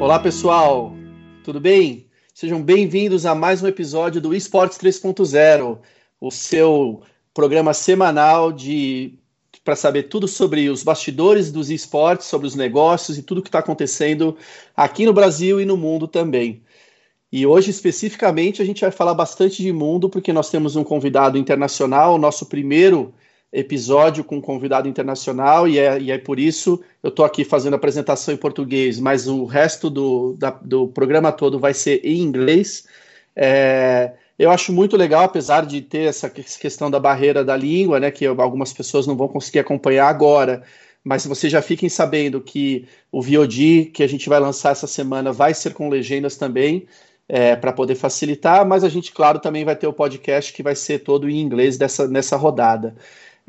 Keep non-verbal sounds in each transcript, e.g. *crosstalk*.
Olá pessoal, tudo bem? Sejam bem-vindos a mais um episódio do Esportes 3.0, o seu programa semanal de para saber tudo sobre os bastidores dos esportes, sobre os negócios e tudo que está acontecendo aqui no Brasil e no mundo também. E hoje, especificamente, a gente vai falar bastante de mundo, porque nós temos um convidado internacional, nosso primeiro episódio com um convidado internacional, e é, e é por isso eu estou aqui fazendo a apresentação em português, mas o resto do, da, do programa todo vai ser em inglês. É, eu acho muito legal, apesar de ter essa questão da barreira da língua, né, que algumas pessoas não vão conseguir acompanhar agora, mas vocês já fiquem sabendo que o VOD que a gente vai lançar essa semana vai ser com legendas também, é, para poder facilitar, mas a gente, claro, também vai ter o podcast que vai ser todo em inglês dessa, nessa rodada.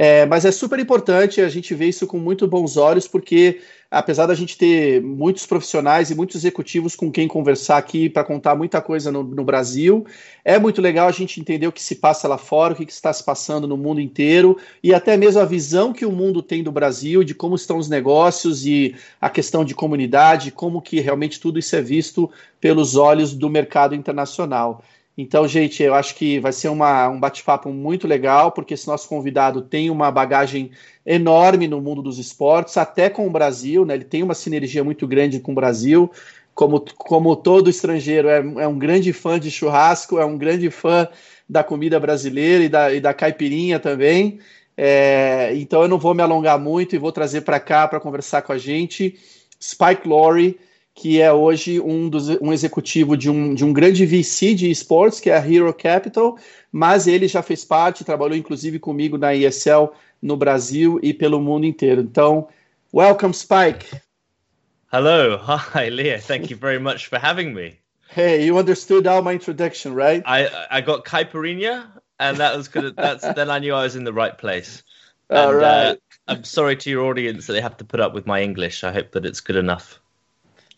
É, mas é super importante a gente ver isso com muito bons olhos, porque apesar da gente ter muitos profissionais e muitos executivos com quem conversar aqui para contar muita coisa no, no, Brasil, é muito legal a gente entender o que se passa lá fora, o que, que, está se passando no mundo inteiro e até mesmo a visão que o mundo tem do Brasil, de como estão os negócios e a questão de comunidade, como que realmente tudo isso é visto pelos olhos do mercado internacional. Então, gente, eu acho que vai ser uma, um bate-papo muito legal, porque esse nosso convidado tem uma bagagem enorme no mundo dos esportes, até com o Brasil, né? Ele tem uma sinergia muito grande com o Brasil. Como, como todo estrangeiro, é, é um grande fã de churrasco, é um grande fã da comida brasileira e da, e da caipirinha também. É, então, eu não vou me alongar muito e vou trazer para cá para conversar com a gente Spike Lowry que é hoje um, dos, um executivo de um, de um grande VC de esportes, que é a Hero Capital, mas ele já fez parte, trabalhou inclusive comigo na ESL no Brasil e pelo mundo inteiro. Então, welcome, Spike. Hello, *laughs* hi, Leah. Thank you very much for having me. Hey, you understood all my introduction, right? I I got caipirinha, and that was good. That's *laughs* then I knew I was in the right place. All and, right. Uh, I'm sorry to your audience that they have to put up with my English. I hope that it's good enough.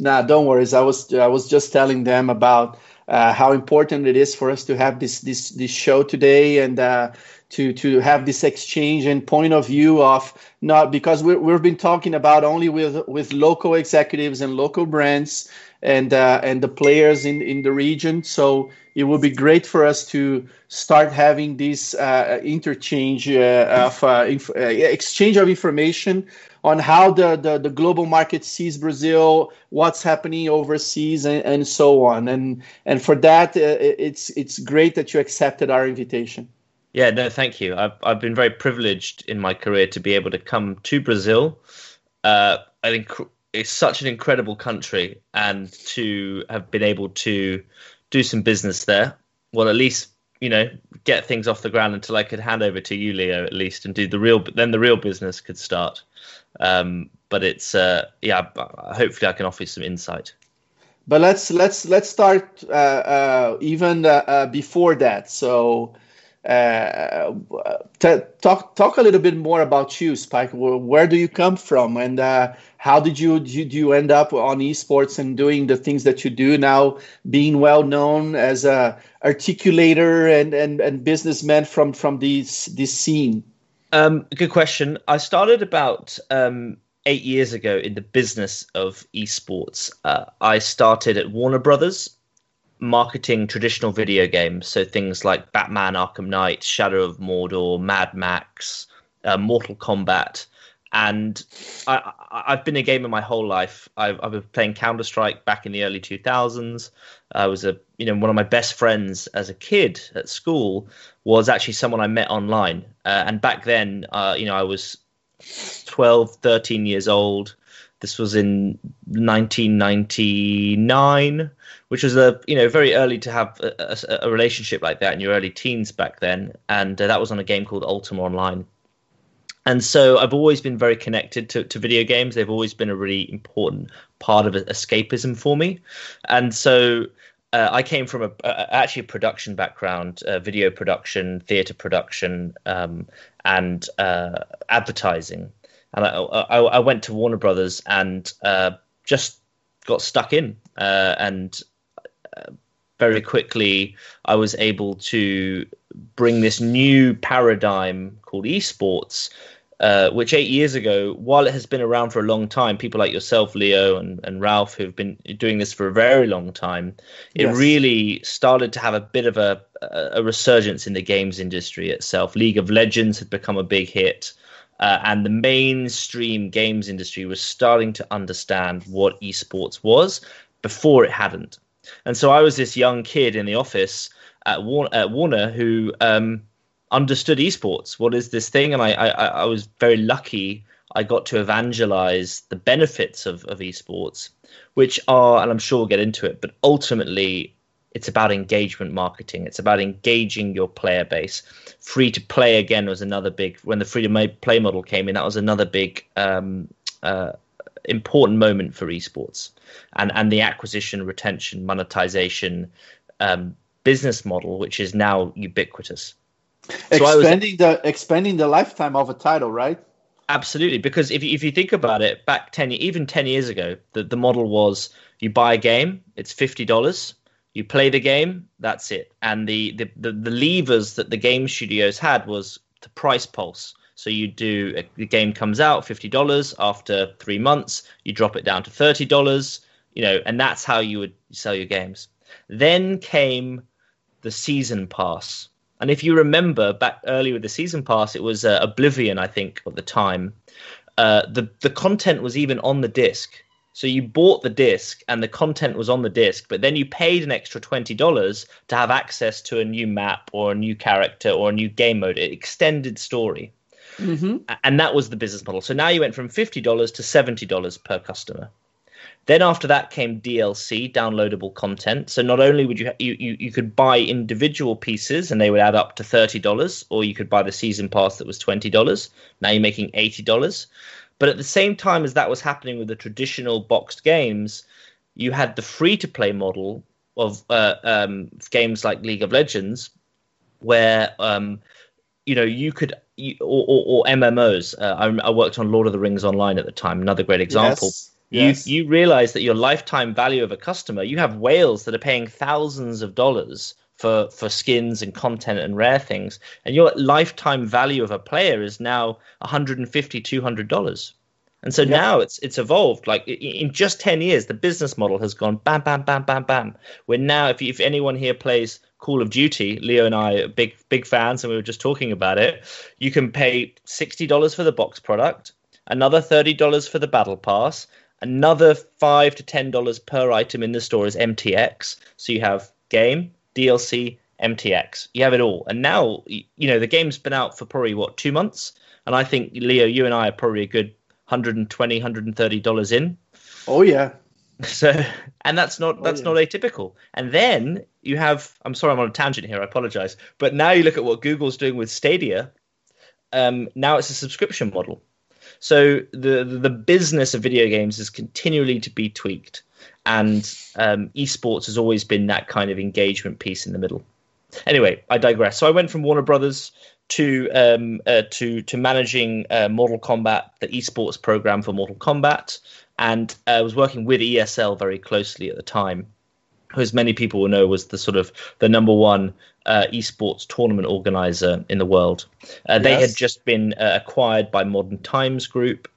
Nah, don't worry. I was I was just telling them about uh, how important it is for us to have this this this show today and uh, to to have this exchange and point of view of not because we we've been talking about only with with local executives and local brands and uh, and the players in in the region. So it would be great for us to start having this uh, interchange uh, of uh, inf- exchange of information on how the, the, the, global market sees Brazil, what's happening overseas, and, and so on. And and for that, uh, it's it's great that you accepted our invitation. Yeah, no, thank you. I've I've been very privileged in my career to be able to come to Brazil. Uh, I think it's such an incredible country, and to have been able to do some business there. Well, at least you know get things off the ground until I could hand over to you, Leo, at least, and do the real. Then the real business could start. Um, but it's uh, yeah. Hopefully, I can offer you some insight. But let's let's let's start uh, uh, even uh, uh, before that. So. Uh, talk talk a little bit more about you, Spike. Where, do you come from, and how did you, did you end up on esports and doing the things that you do now, being well known as a articulator and and, and businessman from from this this scene? Um, good question. I started about um, eight years ago in the business of esports. Uh, I started at Warner Brothers, marketing traditional video games, so things like Batman: Arkham Knight, Shadow of Mordor, Mad Max, uh, Mortal Kombat, and I, have been a gamer my whole life. I've, I've been playing Counter Strike back in the early 2000s. I was a you know one of my best friends as a kid at school was actually someone I met online. Uh, and back then, uh, you know, I was 12, 13 years old. This was in 1999, which was a you know very early to have a, a, a relationship like that in your early teens back then, and uh, that was on a game called Ultima Online. And so I've always been very connected to, to video games. They've always been a really important part of escapism for me. And so uh, I came from a, actually a production background, uh, video production, theater production, um, and uh, advertising. And I, I, I, went to Warner Brothers and uh, just got stuck in. Uh, and very quickly, I was able to bring this new paradigm called esports uh, which eight years ago, while it has been around for a long time, people like yourself, Leo, and, and Ralph, who've been doing this for a very long time, it yes. really started to have a bit of a, a resurgence in the games industry itself. League of Legends had become a big hit. Uh, and the mainstream games industry was starting to understand what esports was before it hadn't. And so I was this young kid in the office at, at Warner who um, understood esports. What is this thing? And I, I, I was very lucky. I got to evangelize the benefits of, of esports, which are, and I'm sure we'll get into it, but ultimately it's about engagement marketing. It's about engaging your player base. Free to play again was another big. When the free to play model came in, that was another big um, uh, important moment for esports, and and the acquisition, retention, monetization um, business model, which is now ubiquitous. So expanding was, the expanding the lifetime of a title, right? Absolutely, because if you, if you think about it, back ten even ten years ago, the the model was you buy a game, it's fifty dollars you play the game, that's it. And the, the, the, the levers that the game studios had was the price pulse. So you do the game comes out fifty dollars after three months, you drop it down to thirty dollars, you know, and that's how you would sell your games. Then came the season pass, and if you remember back early with the season pass, it was uh, Oblivion, I think, at the time. Uh, the the content was even on the disc. So you bought the disc and the content was on the disc, but then you paid an extra twenty dollars to have access to a new map or a new character or a new game mode, extended story. Mm-hmm. And that was the business model. So now you went from fifty dollars to seventy dollars per customer. Then after that came DLC, downloadable content. So not only would you you you, you could buy individual pieces and they would add up to thirty dollars, or you could buy the season pass that was twenty dollars. Now you're making eighty dollars. But at the same time as that was happening with the traditional boxed games, you had the free to play model of uh, um, games like League of Legends, where um, you know you could you, or, or, or, MMOs. Uh, I, I, worked on Lord of the Rings Online at the time. Another great example. Yes. Yes. You you realize that your lifetime value of a customer, you have whales that are paying thousands of dollars for for skins and content and rare things and your lifetime value of a player is now 150 200 dollars and so now it's it's evolved like in just 10 years the business model has gone bam bam bam bam bam where now if, if anyone here plays call of duty leo and i are big big fans and we were just talking about it you can pay $60 for the box product another $30 for the battle pass another 5 to $10 per item in the store is mtx so you have game DLC, MTX. You have it all. And now, you know, the game's been out for probably what two months, and I think Leo, you and I are probably a good 120 130 dollars in. Oh yeah. *laughs* So, and that's not oh, that's yeah. not atypical. And then you have. I'm sorry, I'm on a tangent here. I apologize. But now you look at what Google's doing with Stadia. Um, now it's a subscription model. So the the business of video games is continually to be tweaked and um, esports has always been that kind of engagement piece in the middle. Anyway, I digress. So I went from Warner Brothers to um, uh, to to managing uh, Mortal Kombat, the esports program for Mortal Kombat, and I uh, was working with ESL very closely at the time, who, as many people will know, was the sort of the number one uh, esports tournament organizer in the world. Uh, yes. They had just been uh, acquired by Modern Times Group,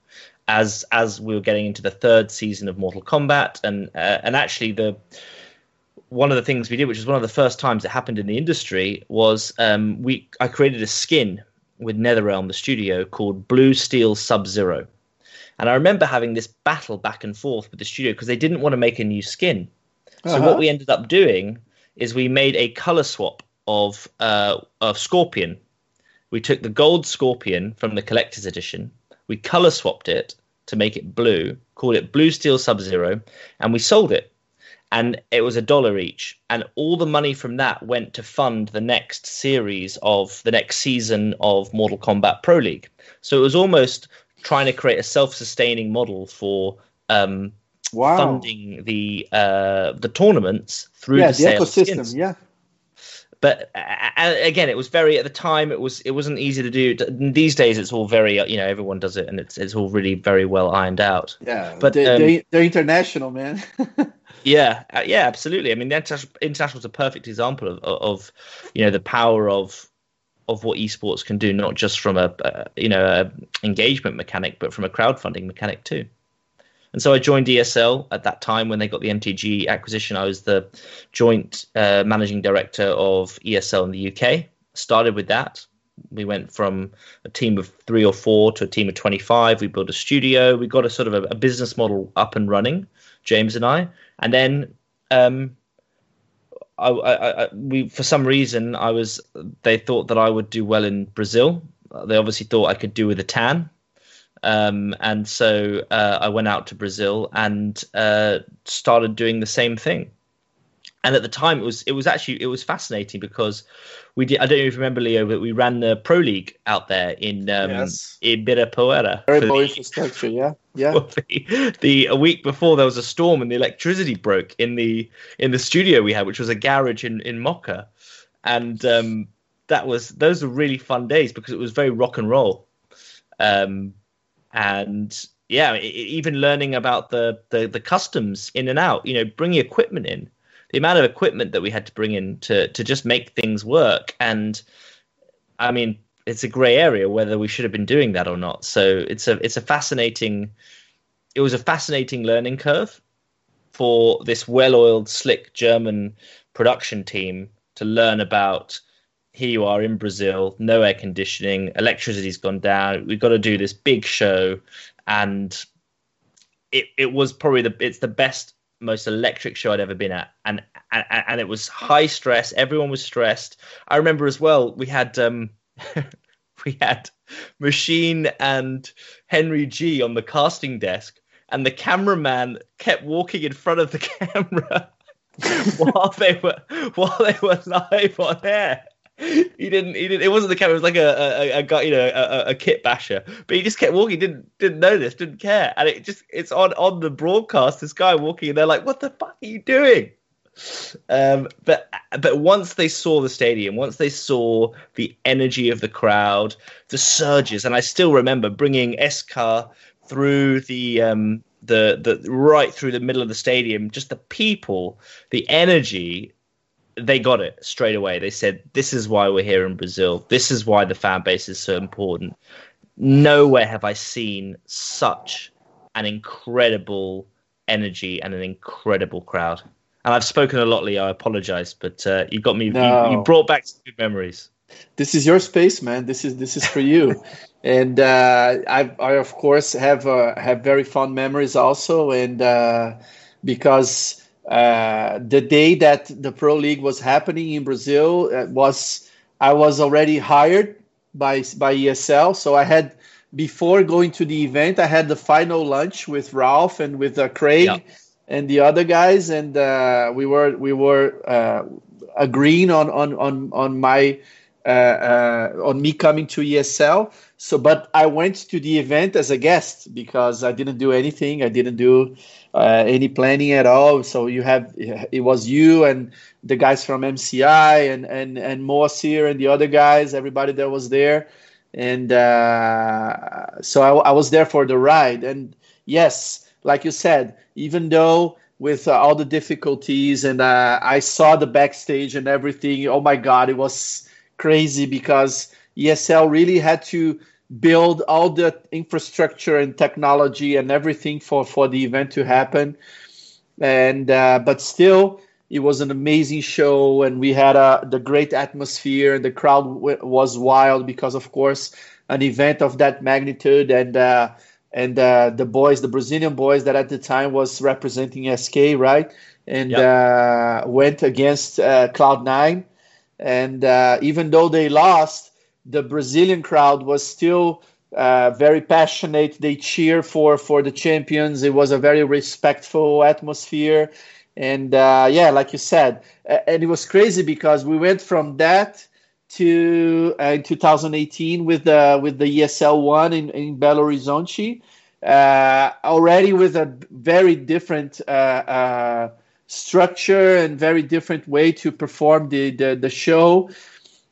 as as we were getting into the third season of Mortal Kombat, and uh, and actually the one of the things we did, which was one of the first times it happened in the industry, was um, we I created a skin with NetherRealm, the studio, called Blue Steel Sub Zero, and I remember having this battle back and forth with the studio because they didn't want to make a new skin. So uh-huh. what we ended up doing is we made a color swap of uh, of Scorpion. We took the gold Scorpion from the collector's edition we color swapped it to make it blue, called it Blue Steel Sub Zero, and we sold it. And it was a dollar each. And all the money from that went to fund the next series of the next season of Mortal Kombat Pro League. So it was almost trying to create a self sustaining model for um, wow. funding the uh, the tournaments through yeah, the, the ecosystem. Yeah, but uh, again it was very at the time it was it wasn't easy to do. These days it's all very you know everyone does it and it's it's all really very well ironed out. Yeah but they, um, they, they're international man. *laughs* Yeah uh, yeah absolutely. I mean the international, international is a perfect example of, of you know the power of of what esports can do, not just from a, you know a engagement mechanic, but from a crowdfunding mechanic too. And so I joined ESL at that time when they got the MTG acquisition. I was the joint uh, managing director of ESL in the UK. Started with that. We went from a team of three or four to a team of 25. We built a studio. We got a sort of a, a business model up and running, James and I. And then um, I, I, I, we for some reason I was they thought that I would do well in Brazil. They obviously thought I could do with a tan, um, and so uh, I went out to Brazil and uh, started doing the same thing. And at the time, it was it was actually it was fascinating because we did. I don't even remember Leo, but we ran the Pro League out there in um, yes. in Ibirapuera. Very infrastructure, yeah, yeah. *laughs* The, the, a week before there was a storm and the electricity broke in the in the studio we had, which was a garage in in Mooca, and um, that was those were really fun days because it was very rock and roll, um, and yeah, it, even learning about the, the the customs in and out, you know, bringing equipment in the amount of equipment that we had to bring in to to just make things work. And i mean it's a gray area whether we should have been doing that or not. So it's a it's a fascinating it was a fascinating learning curve for this well-oiled slick german production team to learn about here you are in brazil no air conditioning electricity's gone down we've got to do this big show. And it, it was probably the it's the best most electric show I'd ever been at, and and, and it was high stress. Everyone was stressed. I remember as well. We had um, *laughs* we had Machine and Henry G on the casting desk, and the cameraman kept walking in front of the *laughs* camera *laughs* while they were while they were live on air *laughs* he didn't. He didn't. It wasn't the camera. It was like a a, guy, you know, a, a kit basher. But he just kept walking. Didn't didn't notice. Didn't care. And it just it's on on the broadcast. This guy walking, and they're like, "What the fuck are you doing?" Um, but but once they saw the stadium, once they saw the energy of the crowd, the surges, and I still remember bringing SK through the um, the the right through the middle of the stadium, just the people, the energy they got it straight away. They said, "This is why we're here in Brazil. This is why the fan base is so important." Nowhere have I seen such an incredible energy and an incredible crowd. And I've spoken a lot, Lee. I apologize, but uh, you got me. No. You, you, brought back some good memories. This is your space, man. This is this is for you. *laughs* and uh, I, I of course have uh, have very fond memories also, and uh, because uh, the day that the Pro League was happening in Brazil uh, was I was already hired by by ESL, so I had before going to the event, I had the final lunch with Ralph and with uh, Craig yeah. and the other guys, and uh, we were we were uh, agreeing on on on on my uh, uh, on me coming to ESL. So, but I went to the event as a guest because I didn't do anything. I didn't do uh, any planning at all. So you have it was you and the guys from MCI and and and Moacir and the other guys, everybody that was there, and uh, so I, I, was there for the ride. And yes, like you said, even though with uh, all the difficulties and uh, I saw the backstage and everything, oh my God, it was crazy because ESL really had to build all the infrastructure and technology and everything for for the event to happen. And uh, but still it was an amazing show and we had a uh, the great atmosphere and the crowd w- was wild because of course an event of that magnitude. And uh, and uh, the boys the brazilian boys that at the time was representing sk right? And yep. Uh, went against uh, cloud nine. And even though they lost the Brazilian crowd was still uh, very passionate. They cheer for for the champions. It was a very respectful atmosphere, and uh, yeah, like you said, and it was crazy because we went from that to uh, in 2018 with the with the ESL one in, in Belo Horizonte, uh, already with a very different. Uh, uh, structure and very different way to perform the the, the show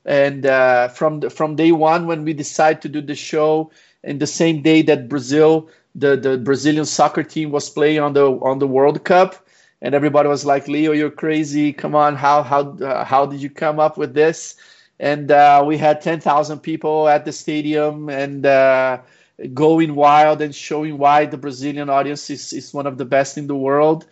and uh, from the, from day one when we decided to do the show and the same day that Brazil the, the Brazilian soccer team was playing on the on the World Cup and everybody was like Leo you're crazy come on how how uh, how did you come up with this and uh, we had 10,000 people at the stadium and uh, going wild and showing why the Brazilian audience is, is one of the best in the world.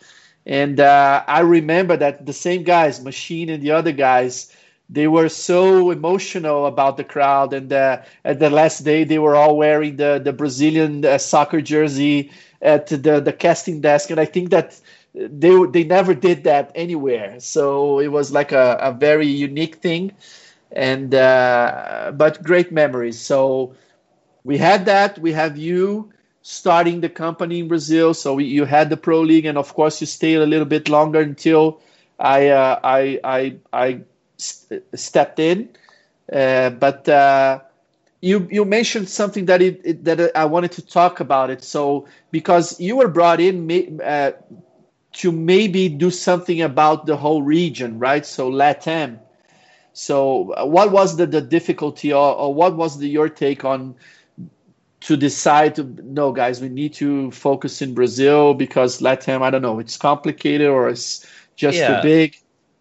And uh, I remember that the same guys, Machine and the other guys, they were so emotional about the crowd. And at the last day, they were all wearing the, the Brazilian uh, soccer jersey at the, the casting desk. And I think that they, they never did that anywhere. So it was like a, a very unique thing and uh, but great memories. So we had that. We have you starting the company in Brazil. So we, you had the pro league, and of course you stayed a little bit longer until I uh, I I, I st- stepped in. Uh, but uh, you you mentioned something that it, it, that I wanted to talk about it. So because you were brought in uh, to maybe do something about the whole region, right? So Latam so, what was the, the difficulty, or, or what was the, your take on to decide to no, guys, we need to focus in Brazil because Latam, I don't know, it's complicated or it's just yeah. too big.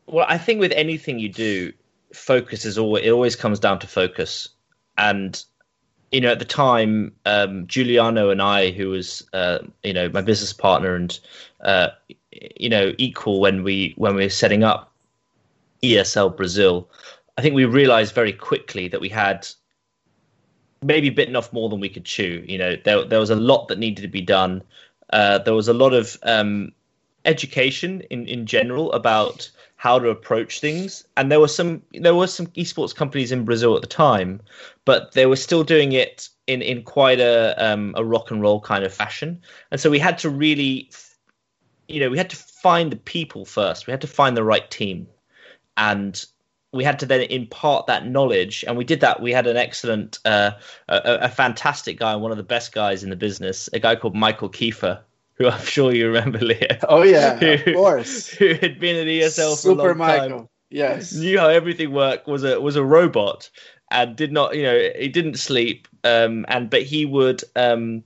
Well, I think with anything you do, focus is always it always comes down to focus, and you know at the time, um, Juliano and I, who was uh, you know my business partner and uh, you know equal when we when we were setting up ESL Brazil, I think we realized very quickly that we had maybe bitten off more than we could chew. You know, there there was a lot that needed to be done. Uh, there was a lot of um, education in in general about how to approach things, and there were some there were some esports companies in Brazil at the time, but they were still doing it in in quite a um, a rock and roll kind of fashion, and so we had to really, you know, we had to find the people first. We had to find the right team. And we had to then impart that knowledge. And we did that. We had an excellent uh, a, a, fantastic guy one of the best guys in the business a guy called michael kiefer who i'm sure you remember leo oh yeah who, of course who had been at esl Super for a long michael. time yes knew how everything worked was a was a robot and did not you know he didn't sleep um and but he would um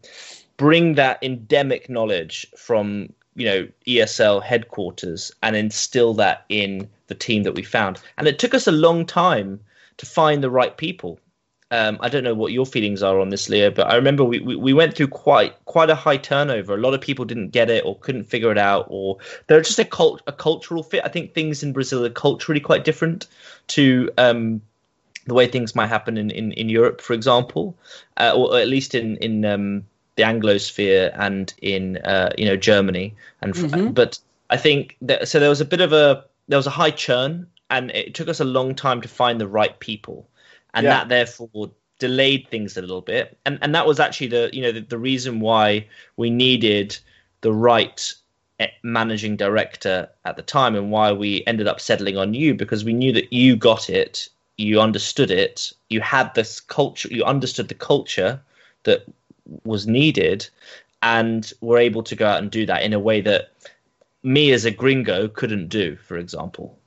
bring that endemic knowledge from you know ESL headquarters and instill that in the team that we found. And it took us a long time to find the right people. Um, I don't know what your feelings are on this, Leo, but I remember we, we, we, went through quite quite a high turnover. A lot of people didn't get it or couldn't figure it out, or they're just a cult a cultural fit. I think things in Brazil are culturally quite different to um, the way things might happen in, in, in Europe, for example, uh, or at least in in um, the Anglosphere and in uh, you know Germany. And mm-hmm. but I think that so there was a bit of a there was a high churn, and it took us a long time to find the right people, and yeah. that therefore delayed things a little bit. And and that was actually the you know the, the reason why we needed the right eh, managing director at the time and why we ended up settling on you because we knew that you got it you understood it you had this culture you understood the culture that was needed and were able to go out and do that in a way that me as a gringo couldn't do for example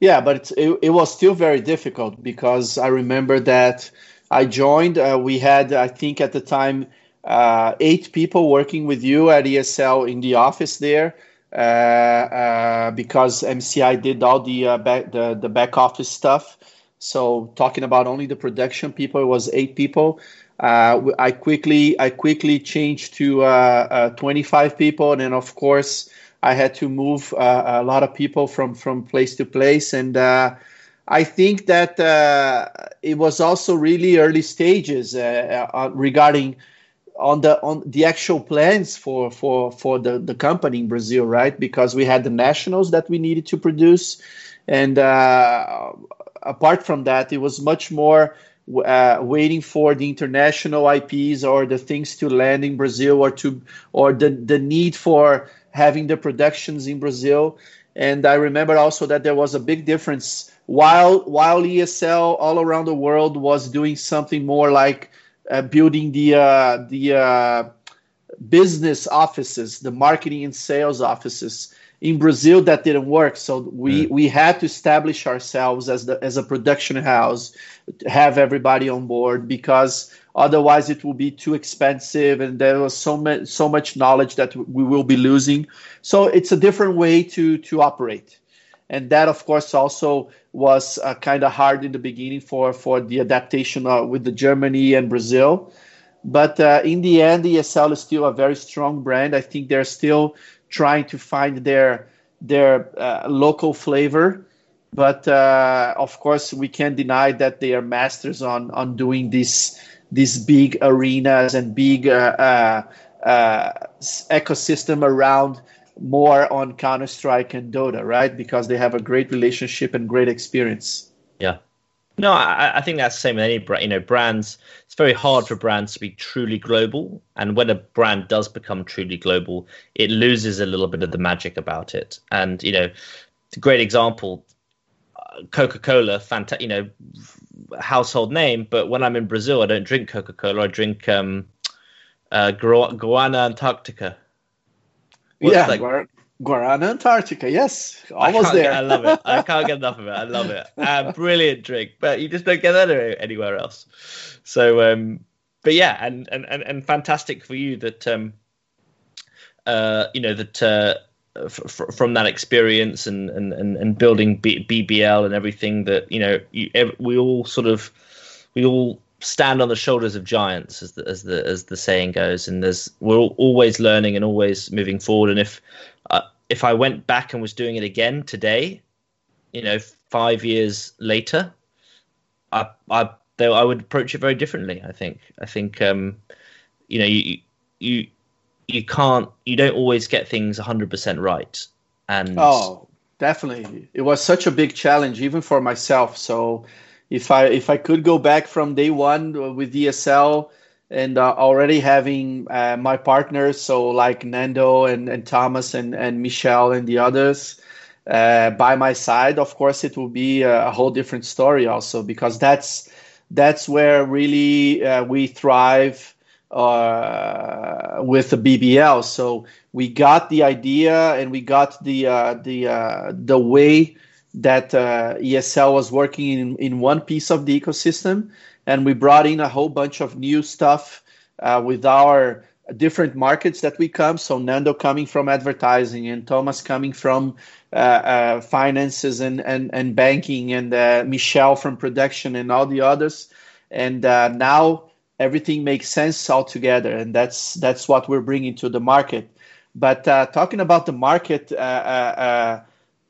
yeah but it, it was still very difficult because i remember that i joined uh, we had i think at the time uh, eight people working with you at esl in the office there uh, uh because mci did all the, uh, back, the, the back office stuff. So talking about only the production people it was eight people. Uh, I quickly I quickly changed to uh, uh, 25 people, and then of course I had to move uh, a lot of people from from place to place, and uh, I think that uh, it was also really early stages regarding on the on the actual plans for for for the the company in Brazil, right? Because we had the nationals that we needed to produce, and apart from that, it was much more uh, waiting for the international IPs or the things to land in Brazil or to or the the need for having the productions in Brazil. And I remember also that there was a big difference while while ESL all around the world was doing something more like uh, building the uh, the uh, business offices, the marketing and sales offices in Brazil that didn't work. So we, we had to establish ourselves as the as a production house, have everybody on board because otherwise it will be too expensive and there was so much so much knowledge that we will be losing. So it's a different way to to operate. And that of course also was uh, kind of hard in the beginning for for the adaptation uh, with the Germany and Brazil. But uh, in the end, ESL is still a very strong brand. I think they're still trying to find their their uh, local flavor. But uh, of course, we can't deny that they are masters on on doing these these big arenas and big uh, ecosystem around more on Counter Strike and Dota, right? Because they have a great relationship and great experience. Yeah. No, I, I think that's the same with any brand. You know, brands. It's very hard for brands to be truly global, and when a brand does become truly global, it loses a little bit of the magic about it. And you know, great example, uh, Coca Cola, fantastic. You know, household name. But when I'm in Brazil, I don't drink Coca Cola. I drink um, uh, Guaraná Antarctica What's yeah, Guar- Guarana Antarctica. Yes, almost there. Get, I love it. I *laughs* can't get enough of it. I love it. Uh, brilliant drink, but you just don't get that anywhere else. So, um, but yeah, and, and and and fantastic for you that um, uh, you know that uh, f- from that experience and and and, and building B- BBL and everything that you know you, we all sort of we all stand on the shoulders of giants, as the as the as the saying goes. And there's we're always learning and always moving forward. And if uh, if I went back and was doing it again today, you know, five years later, I I though I would approach it very differently. I think I think um, you know you you you can't you don't always get things 100% right. And oh definitely. It was such a big challenge even for myself. So if I if I could go back from day one with ESL and uh, already having uh, my partners, so like Nando and, and Thomas and, and Michelle and the others uh, by my side, of course it will be a, a, whole different story also because that's that's where really uh, we thrive uh, with the BBL. So we got the idea and we got the uh, the uh, the way that uh, ESL was working in, in one piece of the ecosystem, and we brought in a whole bunch of new stuff uh, with our different markets that we come. So Nando coming from advertising, and Thomas coming from uh, uh finances and, and, and banking, and uh, Michelle from production, and all the others. And uh, now everything makes sense altogether, and that's that's what we're bringing to the market. But talking about the market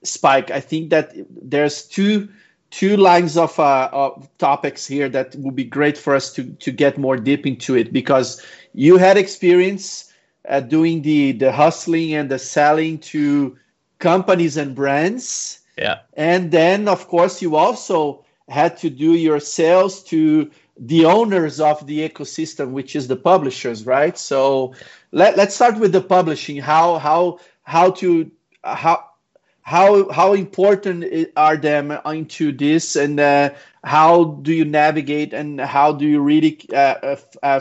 Spike, I think that there's two two lines of, uh, of topics here that would be great for us to to get more deep into it because you had experience uh, doing the the hustling and the selling to companies and brands. Yeah, and then of course you also had to do your sales to the owners of the ecosystem, which is the publishers, right? So let, let's start with the publishing. How how how to how how how important are them into this and uh, how do you navigate and how do you really uh, uh,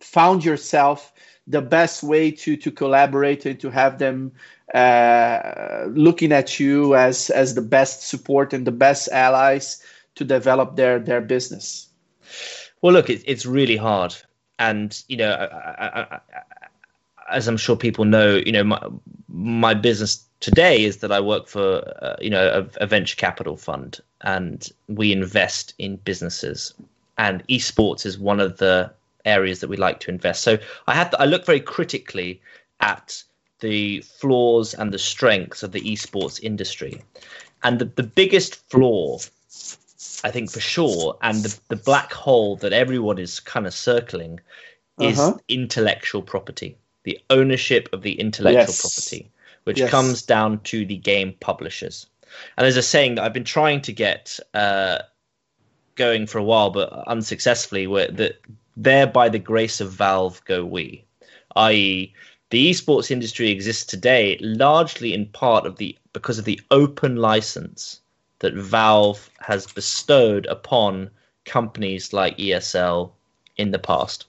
found yourself the best way to to collaborate and to have them uh, looking at you as as the best support and the best allies to develop their their business well look it, it's really hard and you know I, I, I, as i'm sure people know you know my my business today is that I work for uh, you know a, a, venture capital fund, and we invest in businesses, and esports is one of the areas that we like to invest. So I had I look very critically at the flaws and the strengths of the esports industry, and the, the biggest flaw. I think for sure, and the, the black hole that everyone is kind of circling is uh-huh. intellectual property, the ownership of the intellectual yes. property which yes. comes down to the game publishers. And there's a saying that I've been trying to get uh, going for a while, but unsuccessfully, where that there by the grace of Valve go we, i.e., the esports industry exists today largely in part of the because of the open license that Valve has bestowed upon companies like ESL in the past.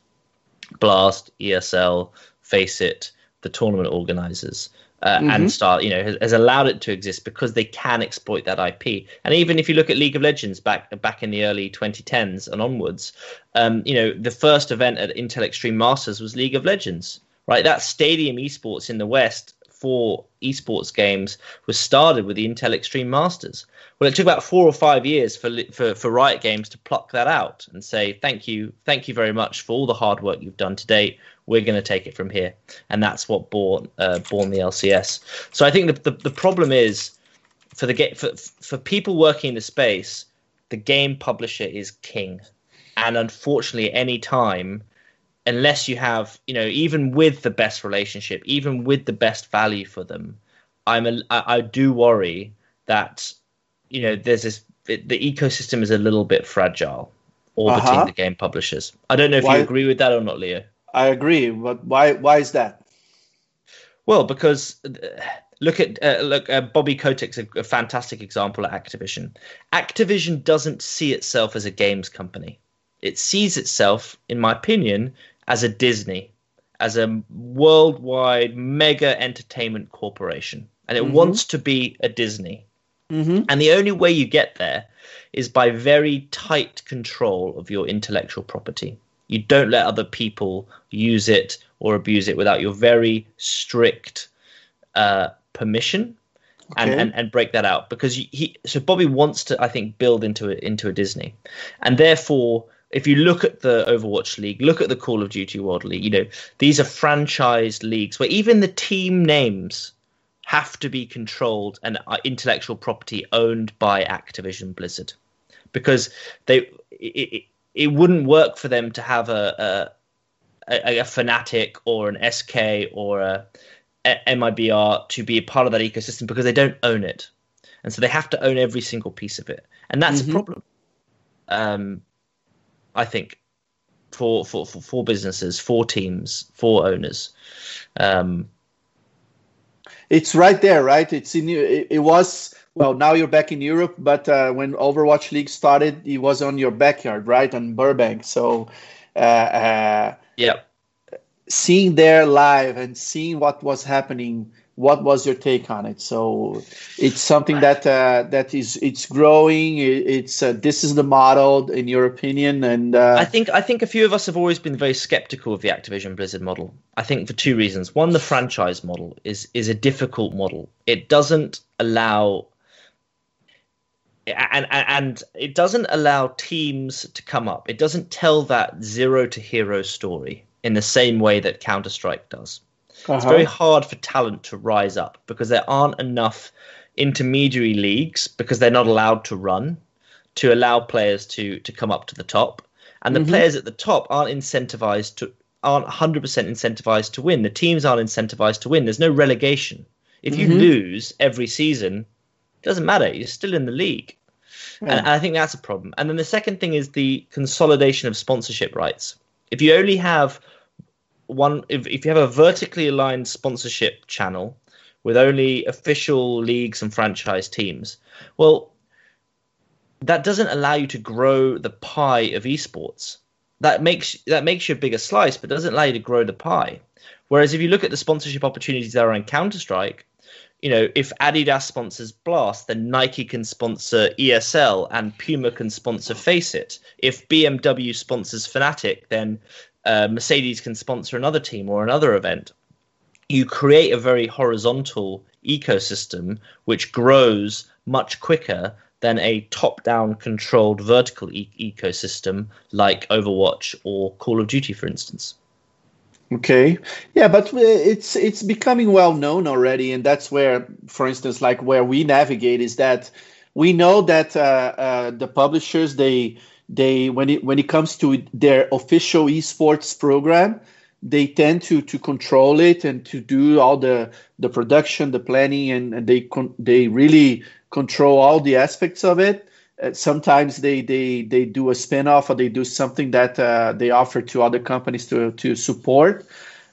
Blast, ESL, FACEIT, the tournament organizers uh, mm-hmm. and start you know has, has, allowed it to exist because they can exploit that IP. And even if you look at League of Legends back back in the early 2010s and onwards, um, you know the first event at Intel Extreme Masters was League of Legends, right? That stadium esports in the West for esports games was started with the Intel Extreme Masters. Well, it took about four or five years for for for Riot Games to pluck that out and say thank you, thank you very much for all the hard work you've done to date. We're going to take it from here, and that's what born uh, born the LCS. So I think the, the the problem is for the get for for people working in the space, the game publisher is king, and unfortunately, any time unless you have, you know, even with the best relationship, even with the best value for them, I'm a, I, I do worry that, you know, there's this the ecosystem is a little bit fragile. All uh-huh. between the game publishers. I don't know if why, you agree with that or not, Leo. I agree, but why? Why is that? Well, because uh, look at uh, look uh, Bobby Kotick's a, a fantastic example at Activision. Activision doesn't see itself as a games company. It sees itself, in my opinion, as a Disney, as a worldwide mega entertainment corporation, and it mm-hmm. wants to be a Disney. Mm-hmm. And the only way you get there is by very tight control of your intellectual property. You don't let other people use it or abuse it without your very strict uh, permission. Okay. And, and, and break that out because he so Bobby wants to I think build into it into a Disney, and therefore if you look at the Overwatch League, look at the Call of Duty World League, you know, these are franchised leagues where even the team names have to be controlled and intellectual property owned by Activision Blizzard. Because they it, it wouldn't work for them to have a, a, a, a Fnatic or an SK or a, a MIBR to be a part of that ecosystem because they don't own it. And so they have to own every single piece of it. And that's mm-hmm. a problem. Um, I think, for for for, for businesses, for teams, for owners. Um, it's right there, right? It's in it, it was well. Now you're back in Europe, but uh, when Overwatch League started, it was on your backyard, right, on Burbank. So, uh, uh, yeah, seeing there live and seeing what was happening what was your take on it? So it's something that uh, that is it's growing. It's uh, this is the model in your opinion and uh... i think i think a few of us have always been very skeptical of the activision blizzard model. I think for two reasons. One the franchise model is is a difficult model. It doesn't allow and and it doesn't allow teams to come up. It doesn't tell that zero to hero story in the same way that counter strike does uh-huh. It's very hard for talent to rise up because there aren't enough intermediary leagues because they're not allowed to run to allow players to to come up to the top. And the mm-hmm. players at the top aren't incentivized to aren't 100% incentivized to win. The teams aren't incentivized to win. There's no relegation. If you mm-hmm. lose every season, it doesn't matter. You're still in the league. And, and I think that's a problem. And then the second thing is the consolidation of sponsorship rights. If you only have one if, if you have a vertically aligned sponsorship channel with only official leagues and franchise teams, well, that doesn't allow you to grow the pie of esports. That makes that makes you a bigger slice, but doesn't allow you to grow the pie. Whereas if you look at the sponsorship opportunities that are in Counter Strike, you know, if Adidas sponsors Blast, then Nike can sponsor ESL and Puma can sponsor Faceit. If BMW sponsors Fnatic, then uh, Mercedes can sponsor another team or another event. You create a very horizontal ecosystem which grows much quicker than a top-down controlled vertical e- ecosystem like Overwatch or Call of Duty, for instance. Okay, yeah, but uh, it's it's becoming well known already, and that's where, for instance, like where we navigate is that we know that uh, uh, the publishers they they when it when it comes to their official esports program they tend to to control it and to do all the the production the planning and, and they con- they really control all the aspects of it. Uh, sometimes they they they do a spin-off or they do something that uh, they offer to other companies to to support.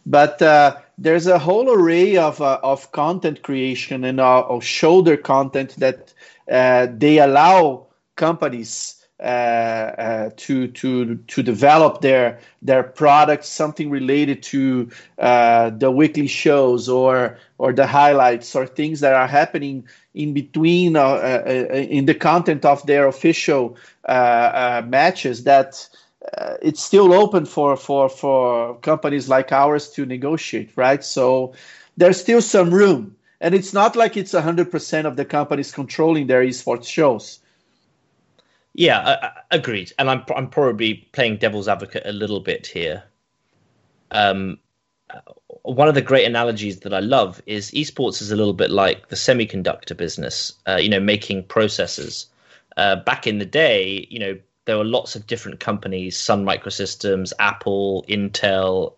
But uh, there's a whole array of uh, of content creation and uh, of shoulder content that uh, they allow companies uh, uh, to to to develop their their products, something related to uh, the weekly shows or or the highlights or things that are happening in between in the content of their official matches that uh, it's still open for for for companies like ours to negotiate, right? So there's still some room, and it's not like it's hundred percent of the companies controlling their esports shows. Yeah, uh, agreed. And I'm I'm probably playing devil's advocate a little bit here. Um, one of the great analogies that I love is esports is a little bit like the semiconductor business. Uh, you know, making processors. Uh, back in the day, you know, there were lots of different companies: Sun Microsystems, Apple, Intel,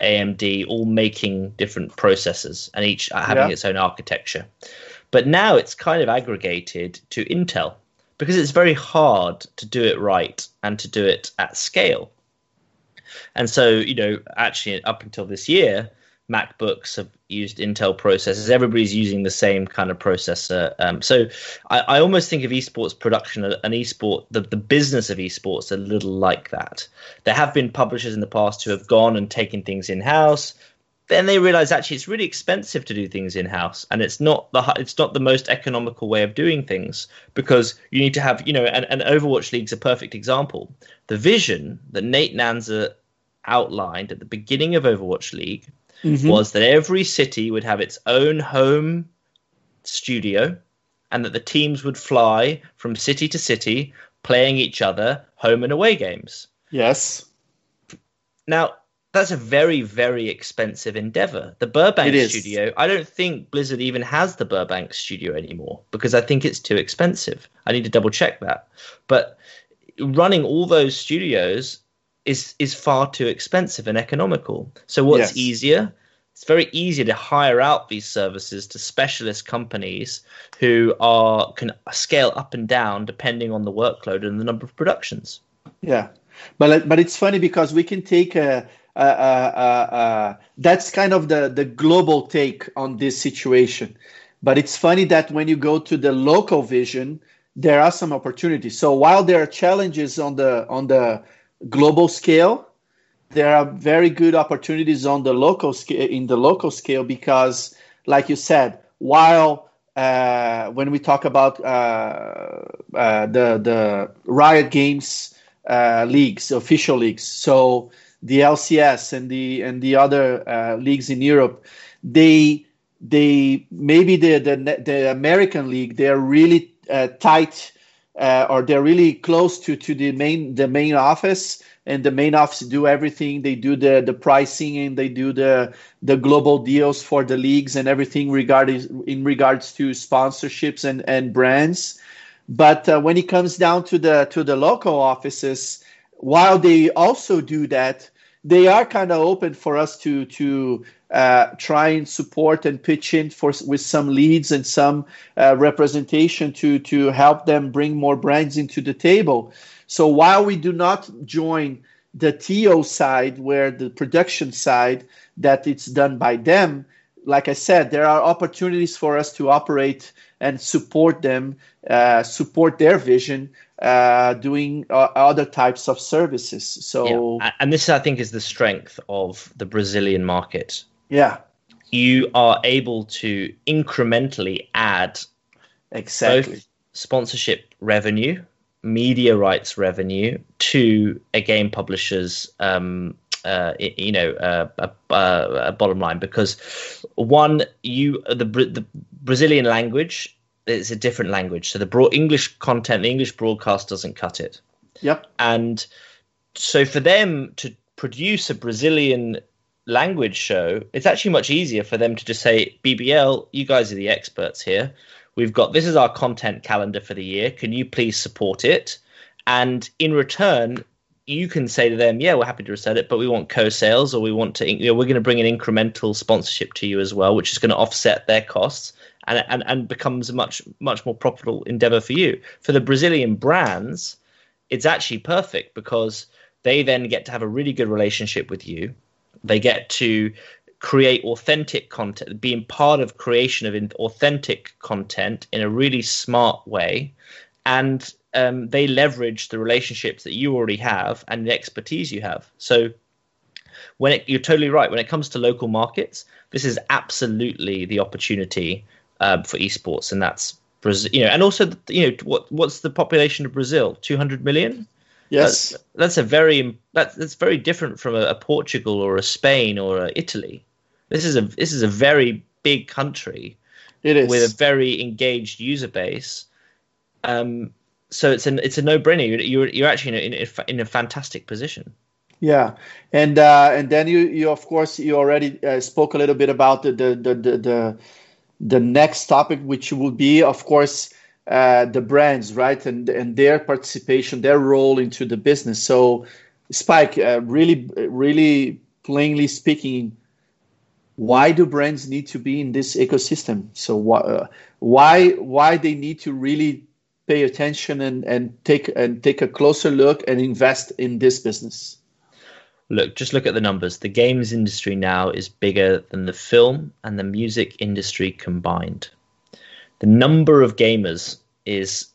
AMD, all making different processors and each having yeah. its own architecture. But now it's kind of aggregated to Intel because it's very hard to do it right and to do it at scale. And so, you know, actually, up until this year, MacBooks have used Intel processors. Everybody's using the same kind of processor. Um, so I, I, almost think of esports production and esport, the, the business of esports, a little like that. There have been publishers in the past who have gone and taken things in house, then they realize actually it's really expensive to do things in house and it's not the it's not the most economical way of doing things because you need to have you know and, and overwatch league's a perfect example. The vision that nate nanzer outlined at the beginning of overwatch league mm-hmm. was that every city would have its own home studio and that the teams would fly from city to city playing each other home and away games. Yes. Now that's a very very expensive endeavor. The burbank studio i don't think blizzard even has the burbank studio anymore because i think it's too expensive. I need to double check that. But running all those studios is is far too expensive and economical. So what's yes. easier? It's very easy to hire out these services to specialist companies who are can scale up and down depending on the workload and the number of productions. Yeah. But but it's funny because we can take a that's kind of the, the global take on this situation. But it's funny that when you go to the local vision, there are some opportunities. So while there are challenges on the on the global scale, there are very good opportunities on the local scale in the local scale because, like you said, while uh, when we talk about uh, uh, the the Riot Games leagues, official leagues, so the LCS and the and the other uh, leagues in Europe, they they maybe the the, the American league they are really uh, tight uh, or they're really close to to the main the main office and the main office do everything. They do the the pricing and they do the the global deals for the leagues and everything regarding in regards to sponsorships and and brands. But uh, when it comes down to the to the local offices while they also do that, they are kind of open for us to to uh, try and support and pitch in for with some leads and some uh, representation to to help them bring more brands into the table. So while we do not join the TO side, where the production side that it's done by them, like I said, there are opportunities for us to operate and support them, uh, support their vision, uh, doing uh, other types of services. So, yeah. and this I think is the strength of the Brazilian market. Yeah, you are able to incrementally add exactly sponsorship revenue, media rights revenue to a game publisher's um, uh, you know uh, a, a, bottom line because one you the the Brazilian language is a different language. So the broad English content the English broadcast doesn't cut it. Yep. And so for them to produce a Brazilian language show it's actually much easier for them to just say BBL you guys are the experts here. We've got this is our content calendar for the year. Can you please support it? And in return you can say to them, yeah, we're happy to resell it, but we want co-sales or we want to, you know, we're going to bring an incremental sponsorship to you as well, which is going to offset their costs and, and, and becomes a much, much more profitable endeavor for you. For the Brazilian brands, it's actually perfect because they then get to have a really good relationship with you. They get to create authentic content, being part of creation of authentic content in a really smart way. And um, they leverage the relationships that you already have and the expertise you have. So when it, you're totally right, when it comes to local markets, this is absolutely the opportunity uh, for esports, and that's Brazil. You know, and also you know what what's the population of Brazil? Two hundred million. Yes, that's, that's a very that's that's very different from a, a, Portugal or a Spain or a Italy. This is a this is a very big country. It is with a very engaged user base. Um, so it's an it's a no brainer. You're, you're, actually in a, in a fantastic position. Yeah, and uh, and then you you of course you already uh, spoke a little bit about the the the the, the next topic, which will be of course uh, the brands, right, and and their participation, their role into the business. So, Spike, uh, really, really plainly speaking, why do brands need to be in this ecosystem? So, why uh, why why they need to really pay attention and and take and take a closer look and invest in this business? Look, just look at the numbers. The games industry now is bigger than the film and the music industry combined the number of gamers is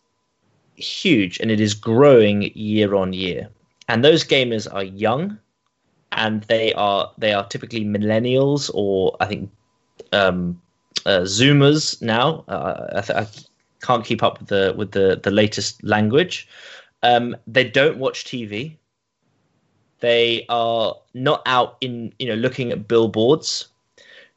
huge and it is growing year on year. And those gamers are young and they are they are typically millennials or I think um, uh, Zoomers now. Uh, I, th- I, can't keep up with the with the the latest language. Um, they don't watch TV. They are not out in you know looking at billboards.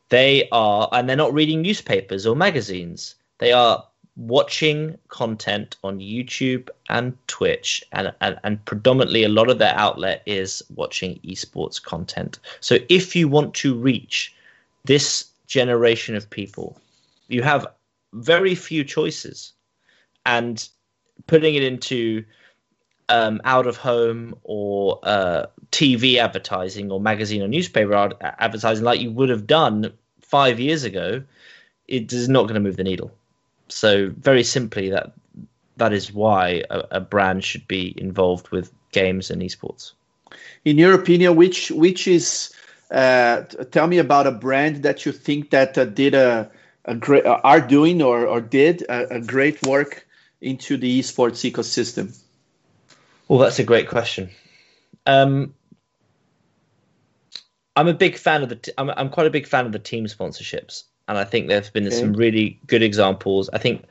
They are and they're not reading newspapers or magazines. They are watching content on YouTube and Twitch, and, and, and predominantly a lot of their outlet is watching esports content. So if you want to reach this generation of people, you have very few choices, and putting it into um, out of home or uh, TV advertising or magazine or newspaper ad- advertising like you would have done five years ago, it is not going to move the needle so very simply, that that is why a, a, brand should be involved with games and esports. In your opinion, which which is uh, tell me about a brand that you think that uh, did a, a great uh, are doing or or did a, a, great work into the esports ecosystem. Well, that's a great question. Um, I'm a big fan of the. T- I'm, I'm quite a big fan of the team sponsorships and I think there's been okay. some really good examples. I think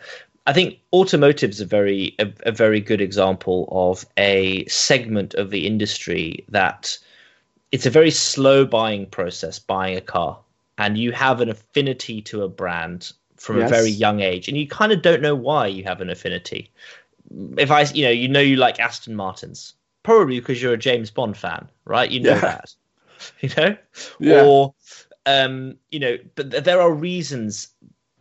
I think automotive is a very a, a, very good example of a segment of the industry that it's a very slow buying process buying a car and you have an affinity to a brand from yes. a very young age and you kind of don't know why you have an affinity if i you know you know you like aston martins probably because you're a james bond fan right you know yeah. that *laughs* you know yeah. or um, you know, but there are reasons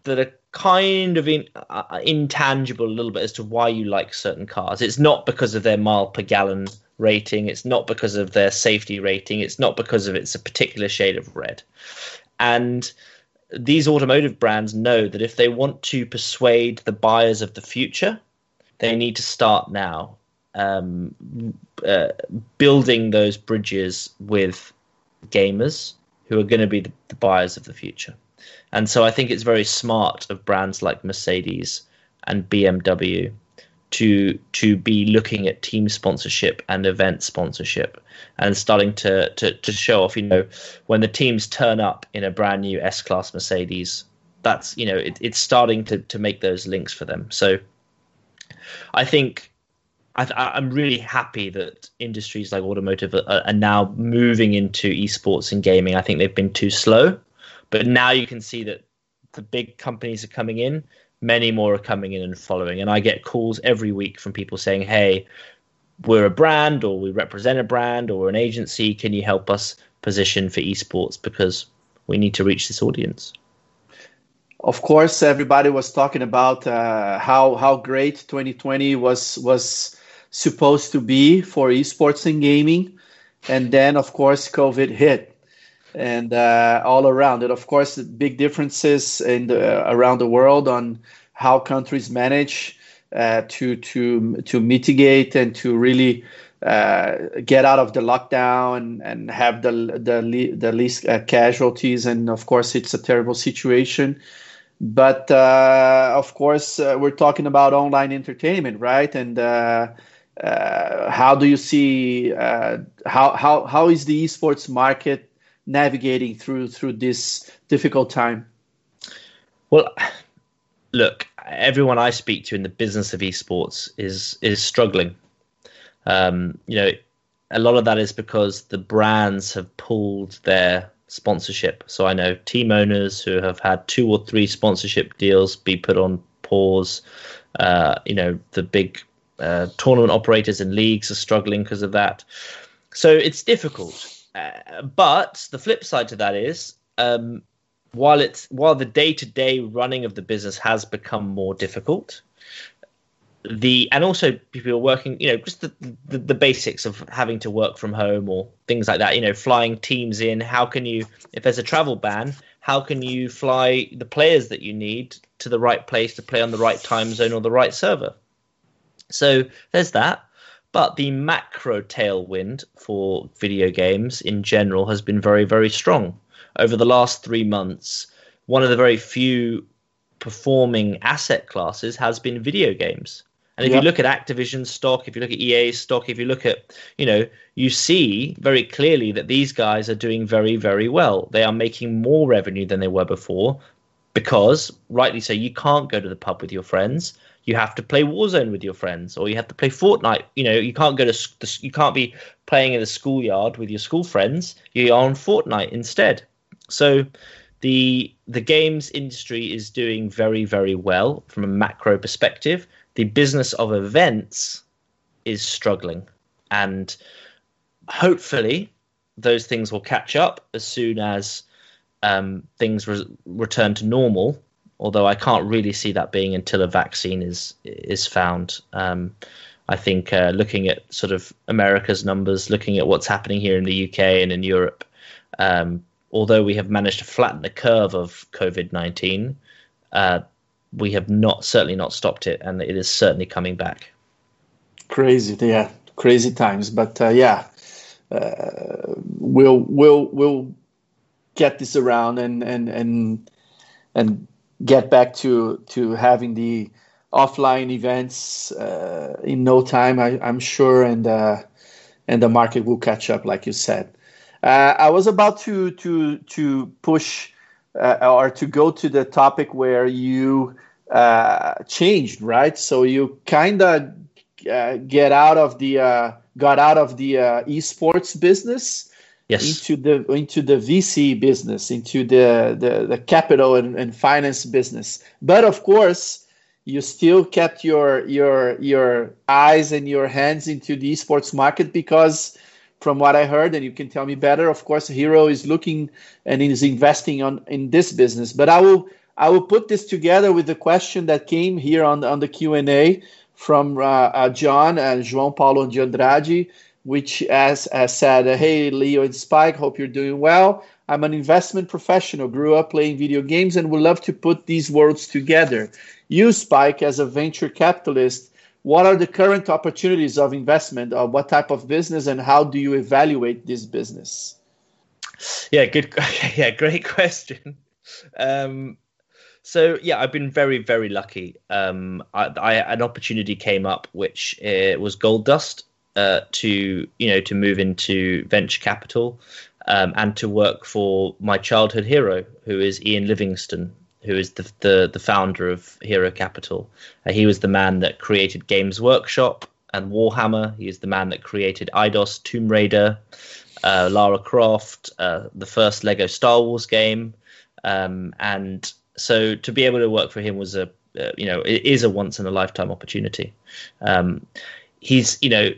that are kind of in, uh, intangible a little bit as to why you like certain cars. It's not because of their mile per gallon rating. It's not because of their safety rating. It's not because of it's a particular shade of red. And these automotive brands know that if they want to persuade the buyers of the future, they need to start now um, uh, building those bridges with gamers who are going to be the, the buyers of the future. And so I think it's very smart of brands like Mercedes and BMW to to be looking at team sponsorship and event sponsorship and starting to, to to show off you know when the teams turn up in a brand new S class Mercedes that's you know it, it's starting to to make those links for them so I think I, am really happy that industries like automotive are, are, now moving into esports and gaming. I think they've been too slow, but now you can see that the big companies are coming in. Many more are coming in and following, and I get calls every week from people saying, "Hey, we're a brand, or we represent a brand, or an agency. Can you help us position for esports because we need to reach this audience?" Of course, everybody was talking about uh, how how great 2020 was was supposed to be for esports and gaming. And then, of course, COVID hit and uh, all around it. Of course, big differences in the, around the world on how countries manage uh, to to to mitigate and to really uh, get out of the lockdown and, and have the the, the least uh, casualties. And of course, it's a terrible situation. But uh, of course, uh, we're talking about online entertainment, right? And uh, how do you see how how how is the esports market navigating through through this difficult time? Well, look, everyone I speak to in the business of esports is is struggling. Um, you know, a lot of that is because the brands have pulled their sponsorship. So I know team owners who have had two or three sponsorship deals be put on pause. Uh, you know, the big uh, tournament operators and leagues are struggling because of that. So it's difficult. Uh, but the flip side to that is, um, while it's while the day to day running of the business has become more difficult, the and also people are working you know just the, the, the basics of having to work from home or things like that you know flying teams in. How can you if there's a travel ban how can you fly the players that you need to the right place to play on the right time zone or the right server? So there's that. But the macro tailwind for video games in general has been very very strong. Over the last 3 months one of the very few performing asset classes has been video games and if yep. you look at Activision stock, if you look at EA stock, if you look at, you know, you see very clearly that these guys are doing very, very well. They are making more revenue than they were before because, rightly so, you can't go to the pub with your friends. You have to play Warzone with your friends, or you have to play Fortnite. You know, you can't go to, you can't be playing in the schoolyard with your school friends. You're on Fortnite instead. So, the the games industry is doing very, very well from a macro perspective the business of events is struggling. And hopefully, those things will catch up as soon as um, things re- return to normal. Although I can't really see that being until a vaccine is is found. Um, I think uh, looking at sort of America's numbers, looking at what's happening here in the UK and in Europe, um, although we have managed to flatten the curve of COVID nineteen, uh, we have not certainly not stopped it, and it is certainly coming back. Crazy, yeah, crazy times. But uh, yeah, uh, we'll we'll we'll get this around and and and and get back to to having the offline events uh, in no time. I, am sure, and uh, and the market will catch up, like you said. Uh, I was about to to to push uh, or to go to the topic where you uh, changed, right? So you kind of uh, get out of the uh, got out of the uh, esports business yes. into the into the VC business, into the the, the capital and, and finance business. But of course, you still kept your your your eyes and your hands into the esports market because from what I heard, and you can tell me better. Of course, Hiro is looking and is investing on in this business. But I will I will put this together with the question that came here on on the Q and A from uh, uh, John and João Paulo de Andrade, which as, as said, "Hey Leo and Spike, hope you're doing well. I'm an investment professional, grew up playing video games, and would love to put these worlds together. You, Spike, as a venture capitalist." What are the current opportunities of investment of what type of business and how do you evaluate this business? Yeah good *laughs* yeah great question. Um, so yeah i've been very very lucky. Um, I, I, an opportunity came up which uh, was gold dust uh, to you know to move into venture capital um, and to work for my childhood hero who is ian livingstone who is the the, the founder of Hiro Capital. Uh, he was the man that created Games Workshop and Warhammer. He is the man that created Eidos, Tomb Raider, uh, Lara Croft, uh, the first Lego Star Wars game, um, and so to be able to work for him was a uh, you know it is a once in a lifetime opportunity. Um, he's you know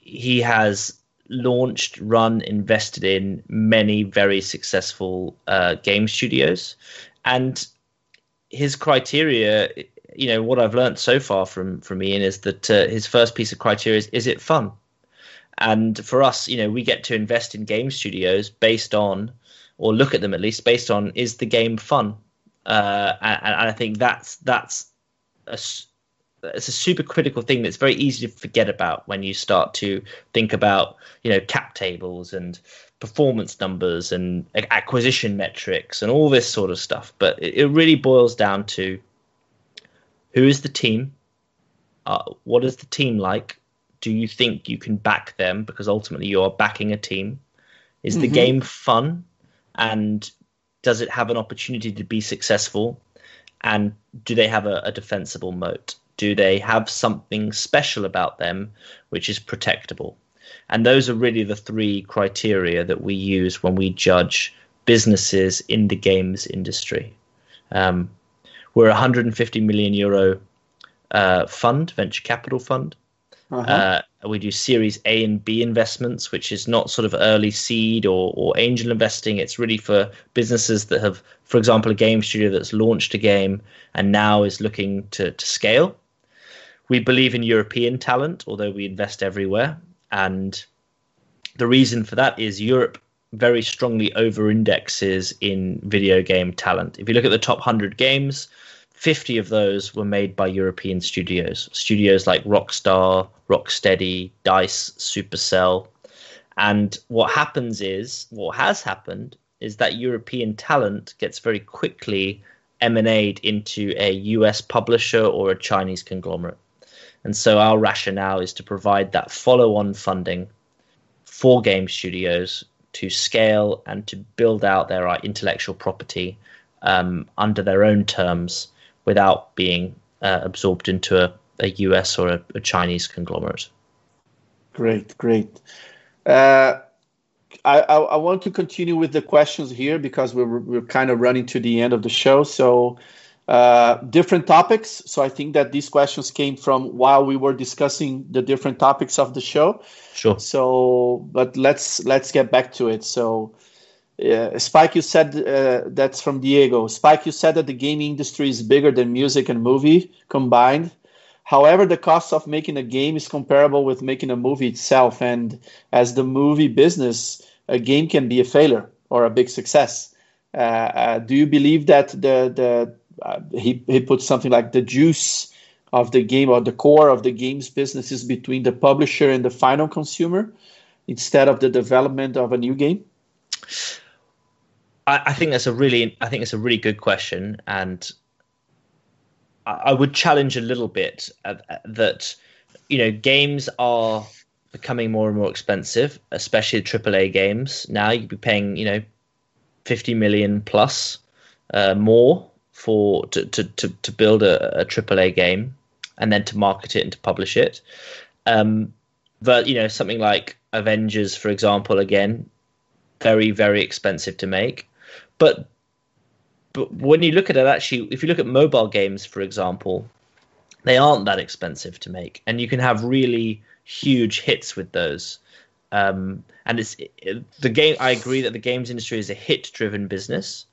he has launched, run, invested in many very successful uh, game studios, and his criteria, you know, what I've learned so far from from Ian is that uh, his first piece of criteria is is it fun? And for us, you know, we get to invest in game studios based on, or look at them at least based on, is the game fun? Uh, and, and, I think that's that's a it's a super critical thing that's very easy to forget about when you start to think about you know cap tables and performance numbers and acquisition metrics and all this sort of stuff. But it, it really boils down to who is the team? Uh, what is the team like? Do you think you can back them? Because ultimately you are backing a team. Is mm-hmm. the game fun? And does it have an opportunity to be successful? And do they have a, a defensible moat? Do they have something special about them which is protectable? And those are really the three criteria that we use when we judge businesses in the games industry. Um, we're a 150 million euro uh, fund, venture capital fund. Uh-huh. Uh, we do Series A and B investments, which is not sort of early seed or, or angel investing. It's really for businesses that have, for example, a game studio that's launched a game and now is looking to, to scale. We believe in European talent, although we invest everywhere. And the reason for that is Europe very strongly over indexes in video game talent. If you look at the top 100 games, 50 of those were made by European studios, studios like Rockstar, Rocksteady, Dice, Supercell. And what happens is, what has happened is that European talent gets very quickly emanate into a US publisher or a Chinese conglomerate. And so our rationale is to provide that follow on funding for game studios to scale and to build out their intellectual property um, under their own terms without being uh, absorbed into a, a US or a, a, Chinese conglomerate. Great, great. Uh, I, I, I, want to continue with the questions here because we're, we're kind of running to the end of the show. So, uh, different topics. So, I think that these questions came from while we were discussing the different topics of the show. Sure. So, but let's let's get back to it. So, uh, Spike, you said uh, that's from Diego. Spike, you said that the gaming industry is bigger than music and movie combined. However, the cost of making a game is comparable with making a movie itself. And as the movie business, a game can be a failure or a big success. Uh, uh do you believe that the the uh, he he put something like the juice of the game or the core of the game's business is between the publisher and the final consumer instead of the development of a new game? I, I think that's a really, I think it's a really good question, and I, I would challenge a little bit uh, that you know games are becoming more and more expensive, especially AAA games. Now you'd be paying, you know, fifty million plus uh, more for to, to, to, to build a, triple a AAA game and then to market it and to publish it. Um, but you know, something like Avengers, for example, again, very very expensive to make. But but when you look at it, actually, if you look at mobile games, for example, they aren't that expensive to make, and you can have really huge hits with those. Um, and it's it, the game. I agree that the games industry is a hit-driven business,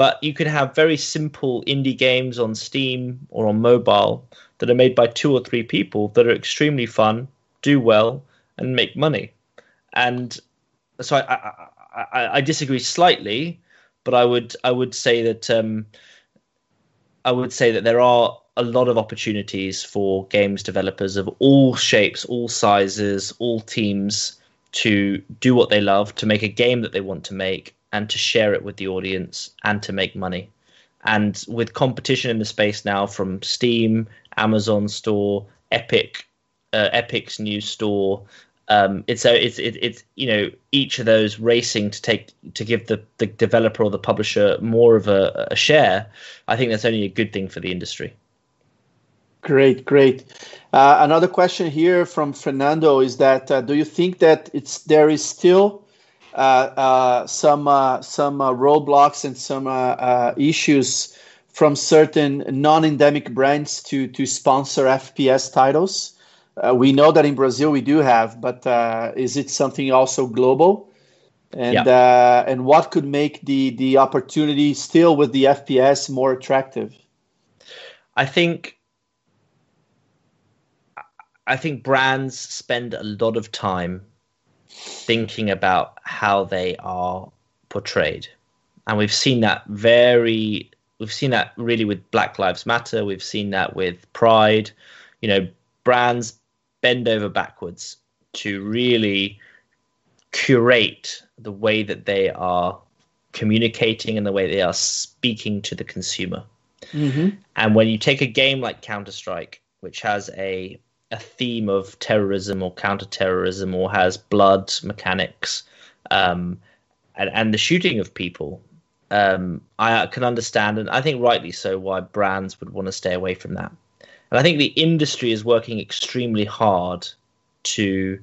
but you can have very simple indie games on Steam or on mobile that are made by two or three people that are extremely fun, do well, and make money. And so I, I, I, I disagree slightly but I would I would say that um, I would say that there are a lot of opportunities for games developers of all shapes, all sizes, all teams to do what they love, to make a game that they want to make, and to share it with the audience and to make money. And with competition in the space now from Steam, Amazon Store, Epic, uh, Epic's new store, um, it's a, it's it, it's you know each of those racing to take to give the, the developer or the publisher more of a, a share. I think that's only a good thing for the industry. Great, great. Uh, another question here from Fernando is that uh, do you think that it's there is still uh, uh some uh, some uh, roadblocks and some issues from certain non-endemic brands to to sponsor FPS titles? Uh, we know that in Brazil we do have, but uh, is it something also global? And yeah. uh, and what could make the the opportunity still with the FPS more attractive? I think I think brands spend a lot of time thinking about how they are portrayed, and we've seen that very. We've seen that really with Black Lives Matter. We've seen that with Pride. You know, brands bend over backwards to really curate the way that they are communicating and the way they are speaking to the consumer. Mm-hmm. And when you take a game like Counter Strike, which has a a theme of terrorism or counterterrorism or has blood mechanics um, and, and the shooting of people, um, I can understand, and I think rightly so, why brands would want to stay away from that. And I think the industry is working extremely hard to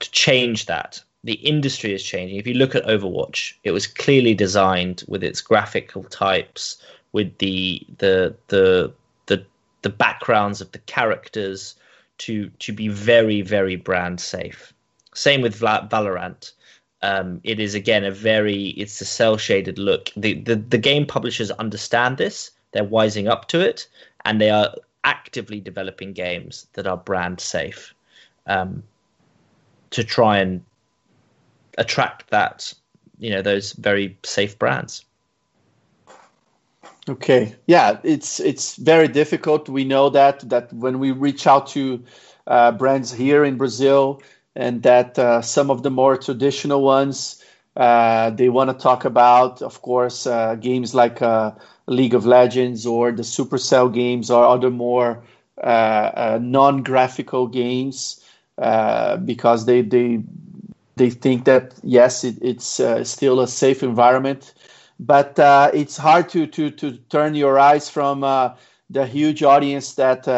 to change that. The industry is changing. If you look at Overwatch, it was clearly designed with its graphical types, with the the the the the backgrounds of the characters to to be very very brand safe. Same with Valorant. Um, it is again a very it's a cell shaded look. The, the the game publishers understand this. They're wising up to it, and they are actively developing games that are brand safe um, to try and attract that you know those very safe brands. Okay, yeah, it's it's very difficult. We know that that when we reach out to uh, brands here in Brazil, and that uh, some of the more traditional ones uh, they want to talk about, of course, uh, games like uh, League of Legends or the Supercell games or other more uh, non-graphical games because they they they think that yes, it, it's still a safe environment, but it's hard to to to turn your eyes from the huge audience that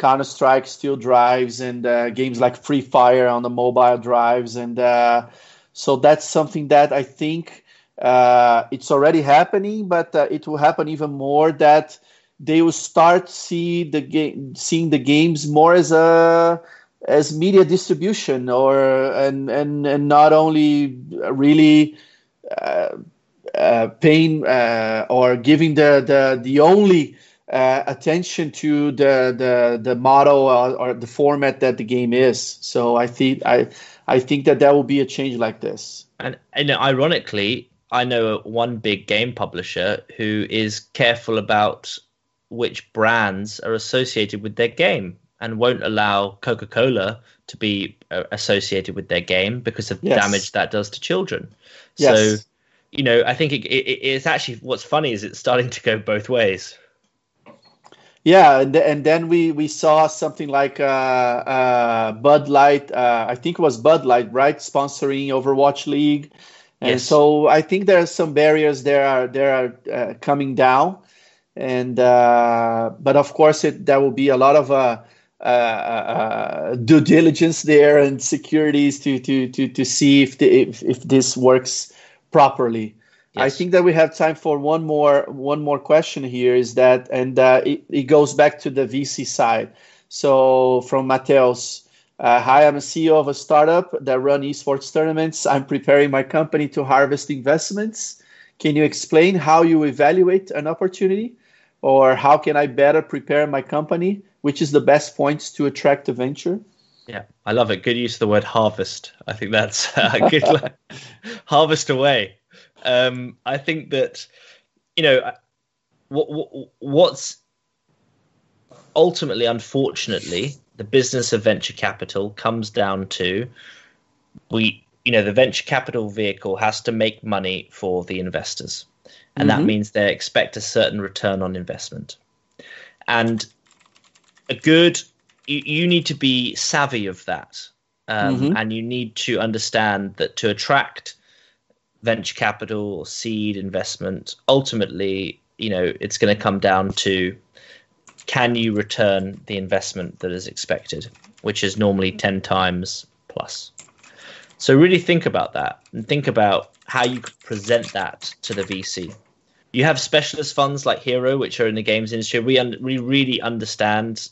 Counter Strike still drives, and uh, games like Free Fire on the mobile drives, and uh, so that's something that I think uh, it's already happening, but uh, it will happen even more. That they will start see the game, seeing the games more as a as media distribution, or and and and not only really. Uh, uh, paying or giving the the the only uh, attention to the the the model or, or, the format that the game is. So I think I I think that that will be a change like this. And and ironically, I know one big game publisher who is careful about which brands are associated with their game and won't allow Coca Cola to be uh, associated with their game because of the yes. damage that does to children. Yes. So, you know, I think it, it, it's actually what's funny is it's starting to go both ways. Yeah, and, and then we, we saw something like uh, uh, Bud Light. Uh, I think it was Bud Light, right, sponsoring Overwatch League. And yes. so I think there are some barriers there are there are uh, coming down, and uh, but of course it there will be a lot of uh, due diligence there and securities to to to to see if the, if, if this works properly. Yes. I think that we have time for one more one more question here. Is that and uh, it, it goes back to the VC side. So from Mateos, uh, hi, I'm a CEO of a startup that run esports tournaments. I'm preparing my company to harvest investments. Can you explain how you evaluate an opportunity, or how can I better prepare my company? Which is the best points to attract a venture? Yeah, I love it. Good use of the word harvest. I think that's *laughs* uh, good. *laughs* harvest away um, I think that you know what, what, what's ultimately, unfortunately, the business of venture capital comes down to we you know the venture capital vehicle has to make money for the investors and mm-hmm. that means they expect a certain return on investment and a good you, you need to be savvy of that um, mm-hmm. and you need to understand that to attract venture capital or seed investment, ultimately, you know, it's going to come down to can you return the investment that is expected, which is normally 10 times plus. So really think about that and think about how you could present that to the VC. You have specialist funds like Hiro, which are in the games industry. We, un- we really understand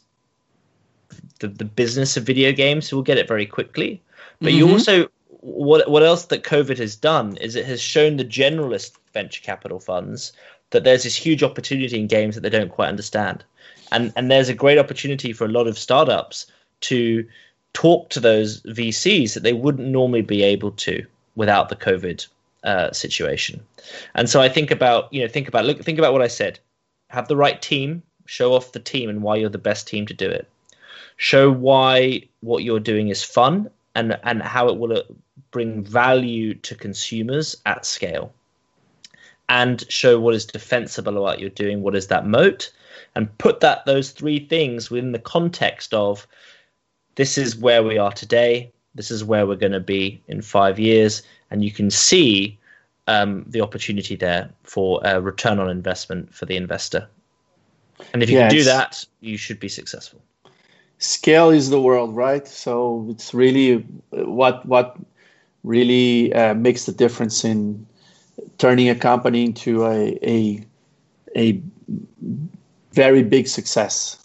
the, the business of video games, so we'll get it very quickly. But mm-hmm. you also what what else that COVID has done is it has shown the generalist venture capital funds that there's this huge opportunity in games that they don't quite understand, and and there's a great opportunity for a lot of startups to talk to those VCs that they wouldn't normally be able to without the COVID uh, situation. And so I think about you know think about look think about what I said. Have the right team, show off the team and why you're the best team to do it. Show why what you're doing is fun and and how it will bring value to consumers at scale. And show what is defensible about what you're doing what is that moat and put that those three things within the context of this is where we are today this is where we're going to be in five years and you can see um, the opportunity there for a return on investment for the investor. And if you can do that, you should be successful. Scale is the world, right? So it's really what what really uh, makes the difference in turning a company into a a, a very big success.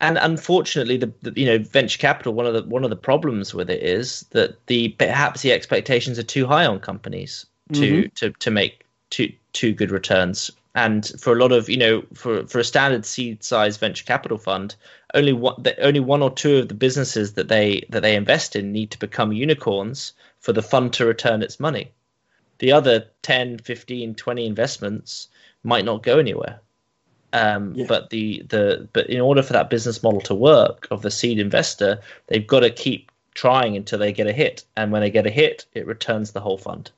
And unfortunately, the, the, you know venture capital one of the one of the problems with it is that the perhaps the expectations are too high on companies to mm-hmm. to to make too too good returns. And for a lot of you know for for a standard seed size venture capital fund, only one only one or two of the businesses that they that they invest in need to become unicorns for the fund to return its money. The other 10, 15, 20 investments might not go anywhere. Um, yeah. But the the but in order for that business model to work of the seed investor, they've got to keep trying until they get a hit, and when they get a hit, it returns the whole fund.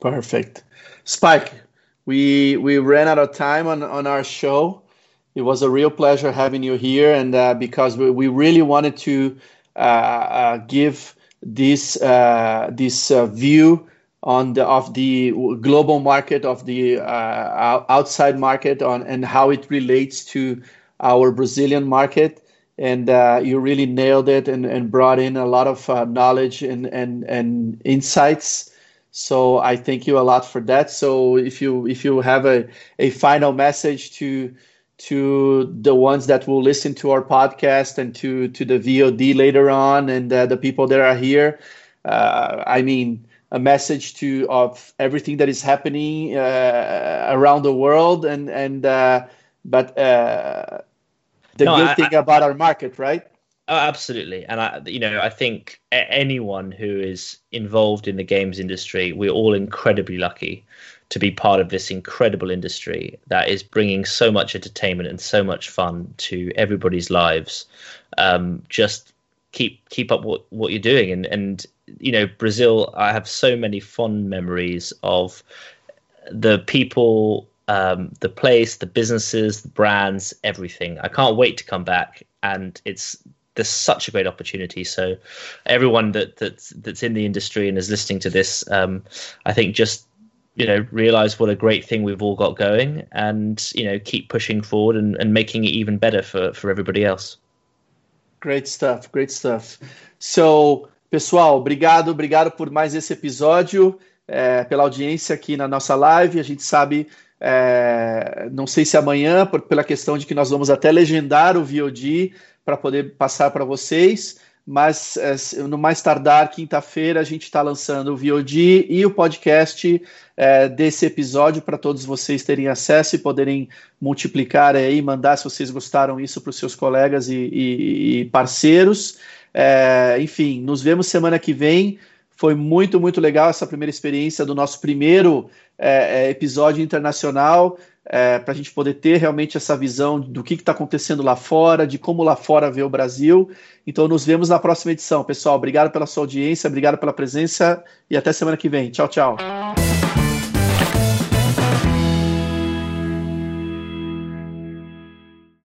Perfect, Spike. We we ran out of time on on our show. It was a real pleasure having you here, and uh, because we, we really wanted to uh, uh, give this uh, this view on the of the global market of the outside market on and how it relates to our Brazilian market. And uh, you really nailed it and, and brought in a lot of uh, knowledge and, and, and insights. So I thank you a lot for that. So if you if you have a, a final message to to the ones that will listen to our podcast and to to the VOD later on and uh, the people that are here. Uh, I mean a message to of everything that is happening uh, around the world and and uh, but uh, the no, good I, thing I, about our market right? Oh, absolutely. And i you know i think anyone who is involved in the games industry we're all incredibly lucky to be part of this incredible industry that is bringing so much entertainment and so much fun to everybody's lives um, just keep keep up what what you're doing and and you know, Brazil, I have so many fond memories of the people, um, the place, the businesses, the brands, everything. I can't wait to come back, and it's there's such a great opportunity. So, everyone that that's that's in the industry and is listening to this, um, I think just you know realize what a great thing we've all got going, and you know keep pushing forward and, and making it even better for for everybody else. Great stuff. Great stuff. So Pessoal, obrigado, obrigado por mais esse episódio, é, pela audiência aqui na nossa live. A gente sabe, é, não sei se amanhã, por, pela questão de que nós vamos até legendar o VOD para poder passar para vocês, mas é, no mais tardar, quinta-feira, a gente está lançando o VOD e o podcast é, desse episódio para todos vocês terem acesso e poderem multiplicar aí, mandar se vocês gostaram isso para os seus colegas e, e, e parceiros. É, enfim, nos vemos semana que vem. Foi muito, muito legal essa primeira experiência do nosso primeiro episódio internacional, é, para a gente poder ter realmente essa visão do que está acontecendo lá fora, de como lá fora vê o Brasil. Então, nos vemos na próxima edição. Pessoal, obrigado pela sua audiência, obrigado pela presença e até semana que vem. Tchau, tchau.